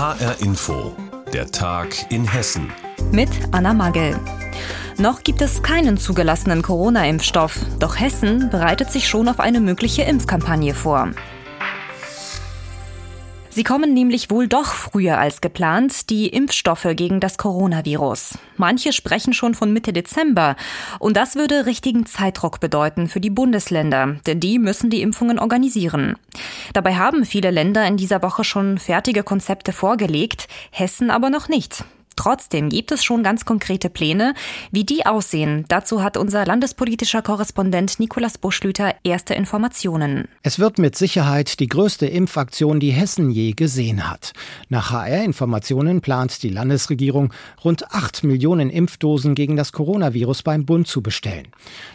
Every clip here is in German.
HR Info, der Tag in Hessen. Mit Anna Magel. Noch gibt es keinen zugelassenen Corona-Impfstoff, doch Hessen bereitet sich schon auf eine mögliche Impfkampagne vor. Sie kommen nämlich wohl doch früher als geplant, die Impfstoffe gegen das Coronavirus. Manche sprechen schon von Mitte Dezember. Und das würde richtigen Zeitdruck bedeuten für die Bundesländer, denn die müssen die Impfungen organisieren. Dabei haben viele Länder in dieser Woche schon fertige Konzepte vorgelegt, Hessen aber noch nicht. Trotzdem gibt es schon ganz konkrete Pläne. Wie die aussehen, dazu hat unser landespolitischer Korrespondent Nikolas Buschlüter erste Informationen. Es wird mit Sicherheit die größte Impfaktion, die Hessen je gesehen hat. Nach HR-Informationen plant die Landesregierung, rund acht Millionen Impfdosen gegen das Coronavirus beim Bund zu bestellen.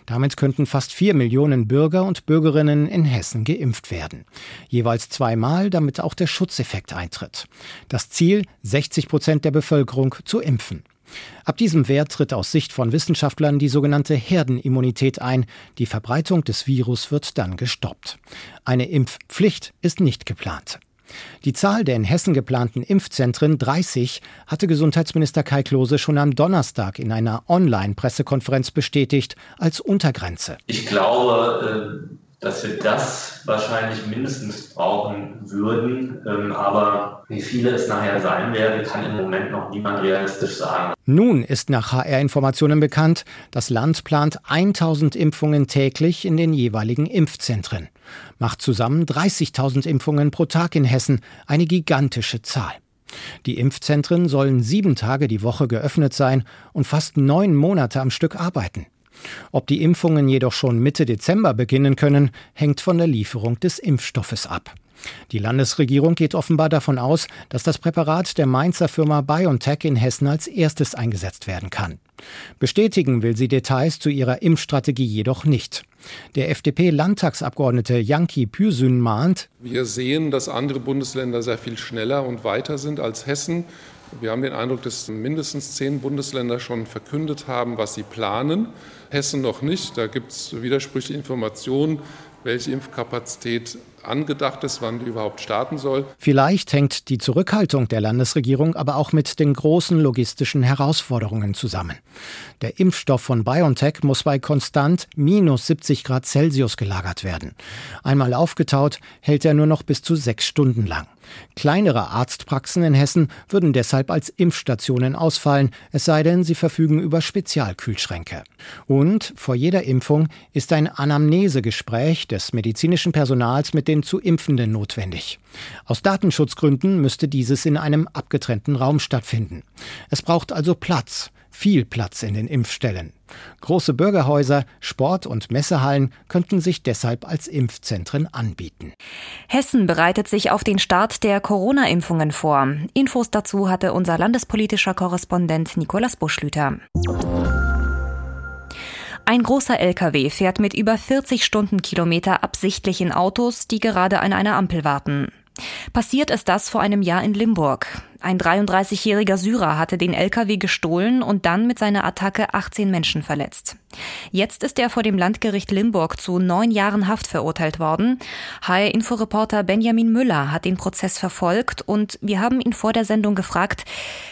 Damit könnten fast vier Millionen Bürger und Bürgerinnen in Hessen geimpft werden. Jeweils zweimal, damit auch der Schutzeffekt eintritt. Das Ziel, 60 Prozent der Bevölkerung zu impfen. Ab diesem Wert tritt aus Sicht von Wissenschaftlern die sogenannte Herdenimmunität ein. Die Verbreitung des Virus wird dann gestoppt. Eine Impfpflicht ist nicht geplant. Die Zahl der in Hessen geplanten Impfzentren 30 hatte Gesundheitsminister Kai Klose schon am Donnerstag in einer Online-Pressekonferenz bestätigt als Untergrenze. Ich glaube, äh, dass wir das wahrscheinlich mindestens brauchen würden. Ähm, aber wie viele es nachher sein werden, kann im Moment noch niemand realistisch sagen. Nun ist nach HR-Informationen bekannt, das Land plant 1000 Impfungen täglich in den jeweiligen Impfzentren. Macht zusammen 30.000 Impfungen pro Tag in Hessen, eine gigantische Zahl. Die Impfzentren sollen sieben Tage die Woche geöffnet sein und fast neun Monate am Stück arbeiten. Ob die Impfungen jedoch schon Mitte Dezember beginnen können, hängt von der Lieferung des Impfstoffes ab. Die Landesregierung geht offenbar davon aus, dass das Präparat der Mainzer Firma BioNTech in Hessen als erstes eingesetzt werden kann. Bestätigen will sie Details zu ihrer Impfstrategie jedoch nicht. Der FDP-Landtagsabgeordnete Janki Püsün mahnt, Wir sehen, dass andere Bundesländer sehr viel schneller und weiter sind als Hessen. Wir haben den Eindruck, dass mindestens zehn Bundesländer schon verkündet haben, was sie planen. Hessen noch nicht. Da gibt es widersprüchliche Informationen, welche Impfkapazität angedacht ist, wann die überhaupt starten soll. Vielleicht hängt die Zurückhaltung der Landesregierung aber auch mit den großen logistischen Herausforderungen zusammen. Der Impfstoff von BioNTech muss bei konstant minus 70 Grad Celsius gelagert werden. Einmal aufgetaut, hält er nur noch bis zu sechs Stunden lang. Kleinere Arztpraxen in Hessen würden deshalb als Impfstationen ausfallen, es sei denn, sie verfügen über Spezialkühlschränke. Und vor jeder Impfung ist ein Anamnesegespräch des medizinischen Personals mit den den zu Impfenden notwendig. Aus Datenschutzgründen müsste dieses in einem abgetrennten Raum stattfinden. Es braucht also Platz, viel Platz in den Impfstellen. Große Bürgerhäuser, Sport- und Messehallen könnten sich deshalb als Impfzentren anbieten. Hessen bereitet sich auf den Start der Corona-Impfungen vor. Infos dazu hatte unser landespolitischer Korrespondent Nikolas Buschlüter. Ein großer LKW fährt mit über 40 Stundenkilometer absichtlich in Autos, die gerade an einer Ampel warten. Passiert ist das vor einem Jahr in Limburg. Ein 33-jähriger Syrer hatte den LKW gestohlen und dann mit seiner Attacke 18 Menschen verletzt. Jetzt ist er vor dem Landgericht Limburg zu neun Jahren Haft verurteilt worden. HR-Inforeporter Benjamin Müller hat den Prozess verfolgt und wir haben ihn vor der Sendung gefragt,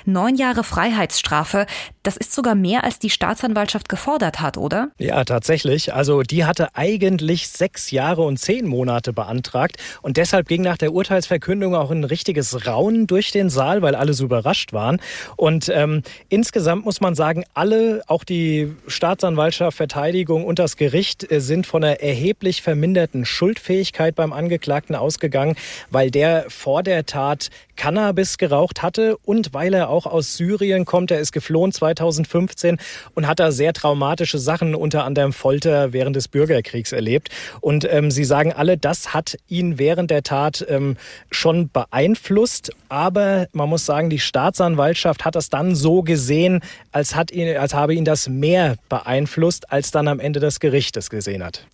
neun Jahre Freiheitsstrafe, das ist sogar mehr, als die Staatsanwaltschaft gefordert hat, oder? Ja, tatsächlich. Also die hatte eigentlich sechs Jahre und zehn Monate beantragt und deshalb ging nach der Urteilsverkündung auch ein richtiges Raunen durch den Saal, weil alle so überrascht waren. Und ähm, insgesamt muss man sagen, alle, auch die Staatsanwaltschaft, Verteidigung und das Gericht äh, sind von einer erheblich verminderten Schuldfähigkeit beim Angeklagten ausgegangen, weil der vor der Tat Cannabis geraucht hatte und weil er auch aus Syrien kommt. Er ist geflohen 2015 und hat da sehr traumatische Sachen, unter anderem Folter während des Bürgerkriegs erlebt. Und ähm, sie sagen alle, das hat ihn während der Tat ähm, schon beeinflusst. Aber man muss sagen, die Staatsanwaltschaft hat das dann so gesehen, als, hat ihn, als habe ihn das mehr beeinflusst, als dann am Ende das Gericht es gesehen hat.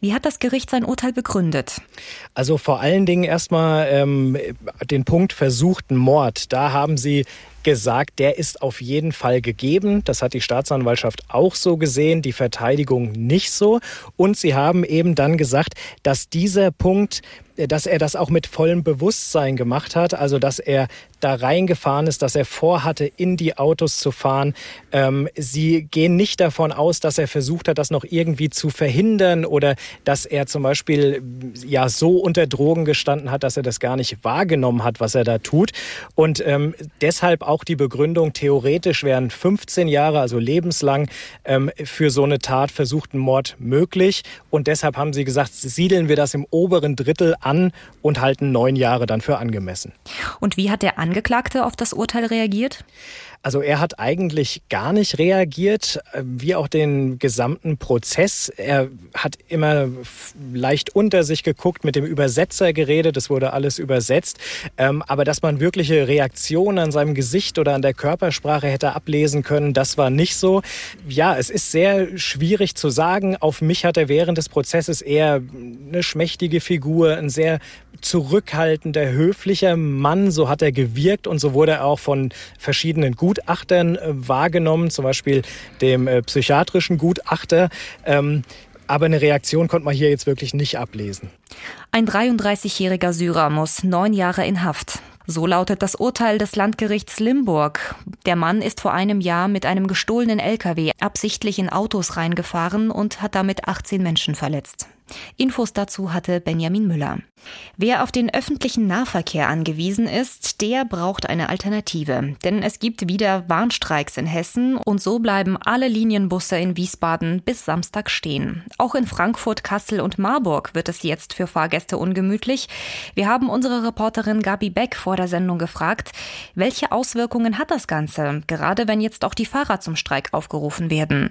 Wie hat das Gericht sein Urteil begründet? Also vor allen Dingen erstmal ähm, den Punkt versuchten Mord. Da haben sie gesagt, der ist auf jeden Fall gegeben. Das hat die Staatsanwaltschaft auch so gesehen, die Verteidigung nicht so. Und sie haben eben dann gesagt, dass dieser Punkt dass er das auch mit vollem Bewusstsein gemacht hat, also dass er da reingefahren ist, dass er vorhatte, in die Autos zu fahren. Ähm, sie gehen nicht davon aus, dass er versucht hat, das noch irgendwie zu verhindern oder dass er zum Beispiel ja so unter Drogen gestanden hat, dass er das gar nicht wahrgenommen hat, was er da tut. Und ähm, deshalb auch die Begründung, theoretisch wären 15 Jahre, also lebenslang, ähm, für so eine Tat versuchten Mord möglich. Und deshalb haben sie gesagt, siedeln wir das im oberen Drittel an und halten neun Jahre dann für angemessen. Und wie hat der Angeklagte auf das Urteil reagiert? Also er hat eigentlich gar nicht reagiert, äh, wie auch den gesamten Prozess. Er hat immer leicht unter sich geguckt, mit dem Übersetzer geredet, es wurde alles übersetzt. Ähm, aber dass man wirkliche Reaktionen an seinem Gesicht oder an der Körpersprache hätte ablesen können, das war nicht so. Ja, es ist sehr schwierig zu sagen. Auf mich hat er während des Prozesses eher eine schmächtige Figur, ein sehr zurückhaltender, höflicher Mann, so hat er gewirkt und so wurde er auch von verschiedenen Gutachtern äh, wahrgenommen, zum Beispiel dem äh, psychiatrischen Gutachter. Ähm, aber eine Reaktion konnte man hier jetzt wirklich nicht ablesen. Ein 33-jähriger Syrer muss neun Jahre in Haft. So lautet das Urteil des Landgerichts Limburg. Der Mann ist vor einem Jahr mit einem gestohlenen LKW absichtlich in Autos reingefahren und hat damit 18 Menschen verletzt. Infos dazu hatte Benjamin Müller. Wer auf den öffentlichen Nahverkehr angewiesen ist, der braucht eine Alternative. Denn es gibt wieder Warnstreiks in Hessen und so bleiben alle Linienbusse in Wiesbaden bis Samstag stehen. Auch in Frankfurt, Kassel und Marburg wird es jetzt für Fahrgäste ungemütlich. Wir haben unsere Reporterin Gabi Beck vor der Sendung gefragt, welche Auswirkungen hat das Ganze, gerade wenn jetzt auch die Fahrer zum Streik aufgerufen werden.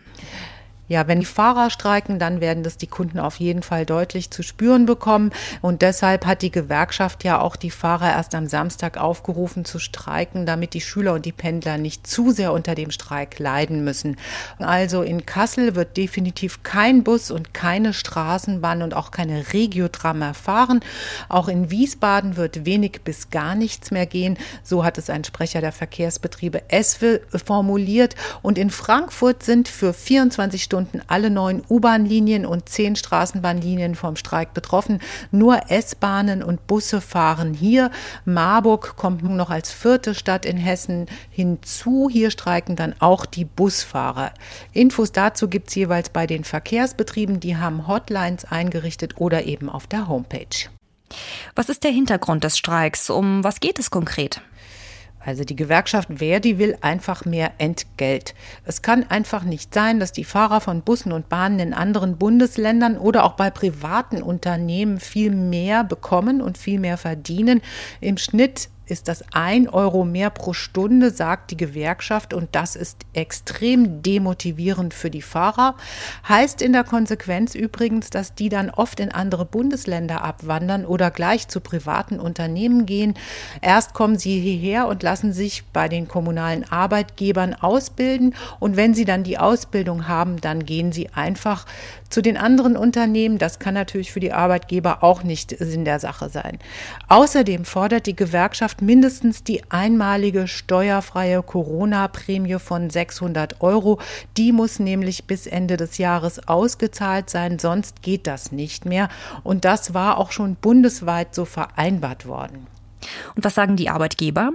Ja, wenn die Fahrer streiken, dann werden das die Kunden auf jeden Fall deutlich zu spüren bekommen. Und deshalb hat die Gewerkschaft ja auch die Fahrer erst am Samstag aufgerufen zu streiken, damit die Schüler und die Pendler nicht zu sehr unter dem Streik leiden müssen. Also in Kassel wird definitiv kein Bus und keine Straßenbahn und auch keine Regiotram mehr fahren. Auch in Wiesbaden wird wenig bis gar nichts mehr gehen. So hat es ein Sprecher der Verkehrsbetriebe ESWE formuliert. Und in Frankfurt sind für 24 Stunden Stunden alle neun U-Bahn-Linien und zehn Straßenbahnlinien vom Streik betroffen. Nur S-Bahnen und Busse fahren hier. Marburg kommt nun noch als vierte Stadt in Hessen hinzu. Hier streiken dann auch die Busfahrer. Infos dazu gibt es jeweils bei den Verkehrsbetrieben. Die haben Hotlines eingerichtet oder eben auf der Homepage. Was ist der Hintergrund des Streiks? Um was geht es konkret? Also die Gewerkschaft Verdi will einfach mehr Entgelt. Es kann einfach nicht sein, dass die Fahrer von Bussen und Bahnen in anderen Bundesländern oder auch bei privaten Unternehmen viel mehr bekommen und viel mehr verdienen. Im Schnitt ist das ein Euro mehr pro Stunde, sagt die Gewerkschaft. Und das ist extrem demotivierend für die Fahrer. Heißt in der Konsequenz übrigens, dass die dann oft in andere Bundesländer abwandern oder gleich zu privaten Unternehmen gehen. Erst kommen sie hierher und lassen sich bei den kommunalen Arbeitgebern ausbilden. Und wenn sie dann die Ausbildung haben, dann gehen sie einfach zu den anderen Unternehmen. Das kann natürlich für die Arbeitgeber auch nicht Sinn der Sache sein. Außerdem fordert die Gewerkschaft mindestens die einmalige steuerfreie Corona-Prämie von 600 Euro. Die muss nämlich bis Ende des Jahres ausgezahlt sein, sonst geht das nicht mehr. Und das war auch schon bundesweit so vereinbart worden. Und was sagen die Arbeitgeber?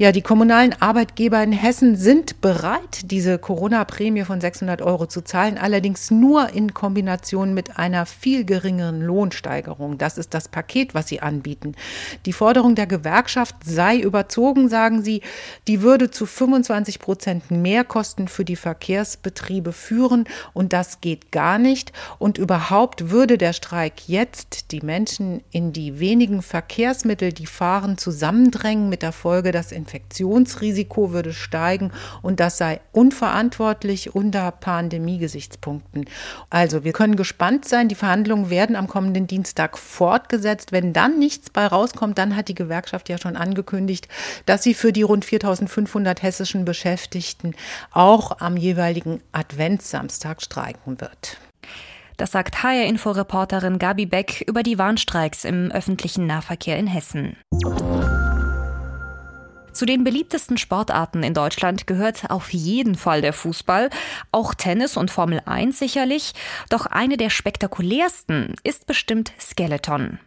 Ja, die kommunalen Arbeitgeber in Hessen sind bereit, diese Corona-Prämie von 600 Euro zu zahlen, allerdings nur in Kombination mit einer viel geringeren Lohnsteigerung. Das ist das Paket, was sie anbieten. Die Forderung der Gewerkschaft sei überzogen, sagen sie, die würde zu 25 Prozent Mehrkosten für die Verkehrsbetriebe führen und das geht gar nicht. Und überhaupt würde der Streik jetzt die Menschen in die wenigen Verkehrsmittel, die fahren, zusammendrängen mit der Folge, dass in Infektionsrisiko würde steigen und das sei unverantwortlich unter Pandemie-Gesichtspunkten. Also wir können gespannt sein. Die Verhandlungen werden am kommenden Dienstag fortgesetzt. Wenn dann nichts bei rauskommt, dann hat die Gewerkschaft ja schon angekündigt, dass sie für die rund 4500 hessischen Beschäftigten auch am jeweiligen Adventssamstag streiken wird. Das sagt HR-Info-Reporterin Gabi Beck über die Warnstreiks im öffentlichen Nahverkehr in Hessen. Zu den beliebtesten Sportarten in Deutschland gehört auf jeden Fall der Fußball, auch Tennis und Formel 1 sicherlich, doch eine der spektakulärsten ist bestimmt Skeleton.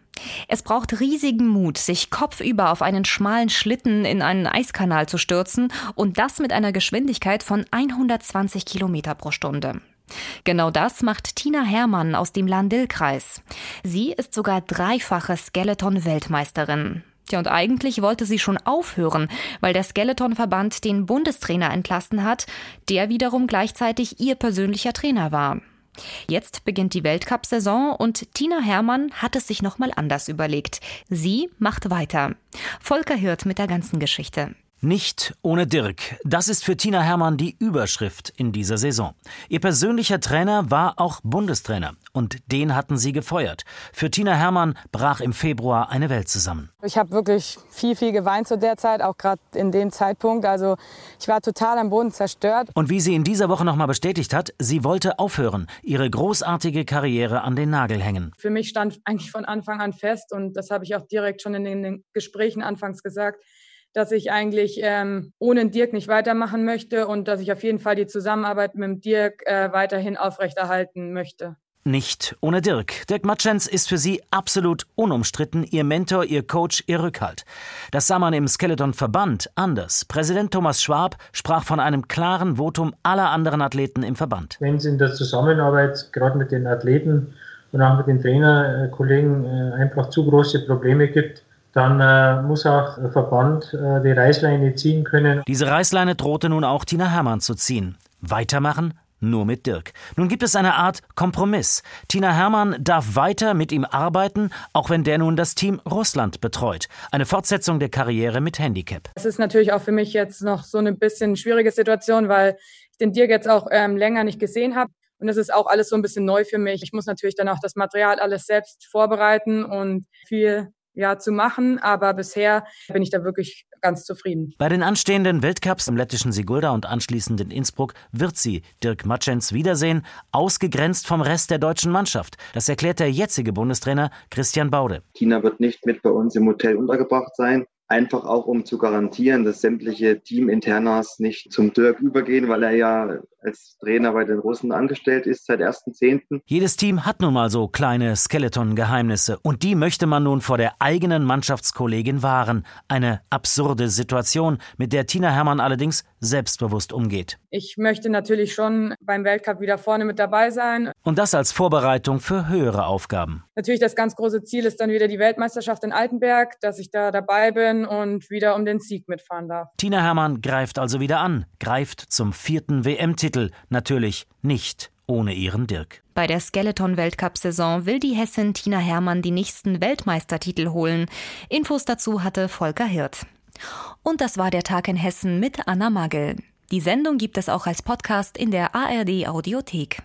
Es braucht riesigen Mut, sich kopfüber auf einen schmalen Schlitten in einen Eiskanal zu stürzen und das mit einer Geschwindigkeit von 120 Kilometer pro Stunde. Genau das macht Tina Herrmann aus dem Landil-Kreis. Sie ist sogar dreifache Skeleton-Weltmeisterin. Tja, und eigentlich wollte sie schon aufhören, weil der Skeleton-Verband den Bundestrainer entlassen hat, der wiederum gleichzeitig ihr persönlicher Trainer war. Jetzt beginnt die Weltcup-Saison und Tina Herrmann hat es sich nochmal anders überlegt. Sie macht weiter. Volker Hirt mit der ganzen Geschichte. Nicht ohne Dirk. Das ist für Tina Herrmann die Überschrift in dieser Saison. Ihr persönlicher Trainer war auch Bundestrainer und den hatten sie gefeuert. Für Tina Herrmann brach im Februar eine Welt zusammen. Ich habe wirklich viel, viel geweint zu der Zeit, auch gerade in dem Zeitpunkt. Also ich war total am Boden zerstört. Und wie sie in dieser Woche nochmal bestätigt hat, sie wollte aufhören, ihre großartige Karriere an den Nagel hängen. Für mich stand eigentlich von Anfang an fest und das habe ich auch direkt schon in den Gesprächen anfangs gesagt dass ich eigentlich ähm, ohne Dirk nicht weitermachen möchte und dass ich auf jeden Fall die Zusammenarbeit mit dem Dirk äh, weiterhin aufrechterhalten möchte. Nicht ohne Dirk. Dirk Matschens ist für sie absolut unumstritten, ihr Mentor, ihr Coach, ihr Rückhalt. Das sah man im Skeleton-Verband anders. Präsident Thomas Schwab sprach von einem klaren Votum aller anderen Athleten im Verband. Wenn es in der Zusammenarbeit, gerade mit den Athleten und auch mit den Trainerkollegen, äh, einfach zu große Probleme gibt, dann äh, muss auch der Verband äh, die Reißleine ziehen können. Diese Reißleine drohte nun auch Tina Hermann zu ziehen. Weitermachen? Nur mit Dirk. Nun gibt es eine Art Kompromiss. Tina Hermann darf weiter mit ihm arbeiten, auch wenn der nun das Team Russland betreut. Eine Fortsetzung der Karriere mit Handicap. Es ist natürlich auch für mich jetzt noch so eine bisschen schwierige Situation, weil ich den Dirk jetzt auch ähm, länger nicht gesehen habe. Und das ist auch alles so ein bisschen neu für mich. Ich muss natürlich dann auch das Material alles selbst vorbereiten und viel ja, zu machen. Aber bisher bin ich da wirklich ganz zufrieden. Bei den anstehenden Weltcups im lettischen Sigulda und anschließend in Innsbruck wird sie Dirk Matschens wiedersehen, ausgegrenzt vom Rest der deutschen Mannschaft. Das erklärt der jetzige Bundestrainer Christian Baude. Tina wird nicht mit bei uns im Hotel untergebracht sein. Einfach auch, um zu garantieren, dass sämtliche Teaminternas nicht zum Dirk übergehen, weil er ja als Trainer bei den Russen angestellt ist seit 1.10. Jedes Team hat nun mal so kleine Skeleton-Geheimnisse und die möchte man nun vor der eigenen Mannschaftskollegin wahren. Eine absurde Situation, mit der Tina Hermann allerdings selbstbewusst umgeht. Ich möchte natürlich schon beim Weltcup wieder vorne mit dabei sein. Und das als Vorbereitung für höhere Aufgaben. Natürlich das ganz große Ziel ist dann wieder die Weltmeisterschaft in Altenberg, dass ich da dabei bin und wieder um den Sieg mitfahren darf. Tina Hermann greift also wieder an, greift zum vierten WM-Titel Titel natürlich nicht ohne ihren Dirk. Bei der Skeleton-Weltcup-Saison will die Hessin Tina Hermann die nächsten Weltmeistertitel holen. Infos dazu hatte Volker Hirt. Und das war der Tag in Hessen mit Anna Magel. Die Sendung gibt es auch als Podcast in der ARD Audiothek.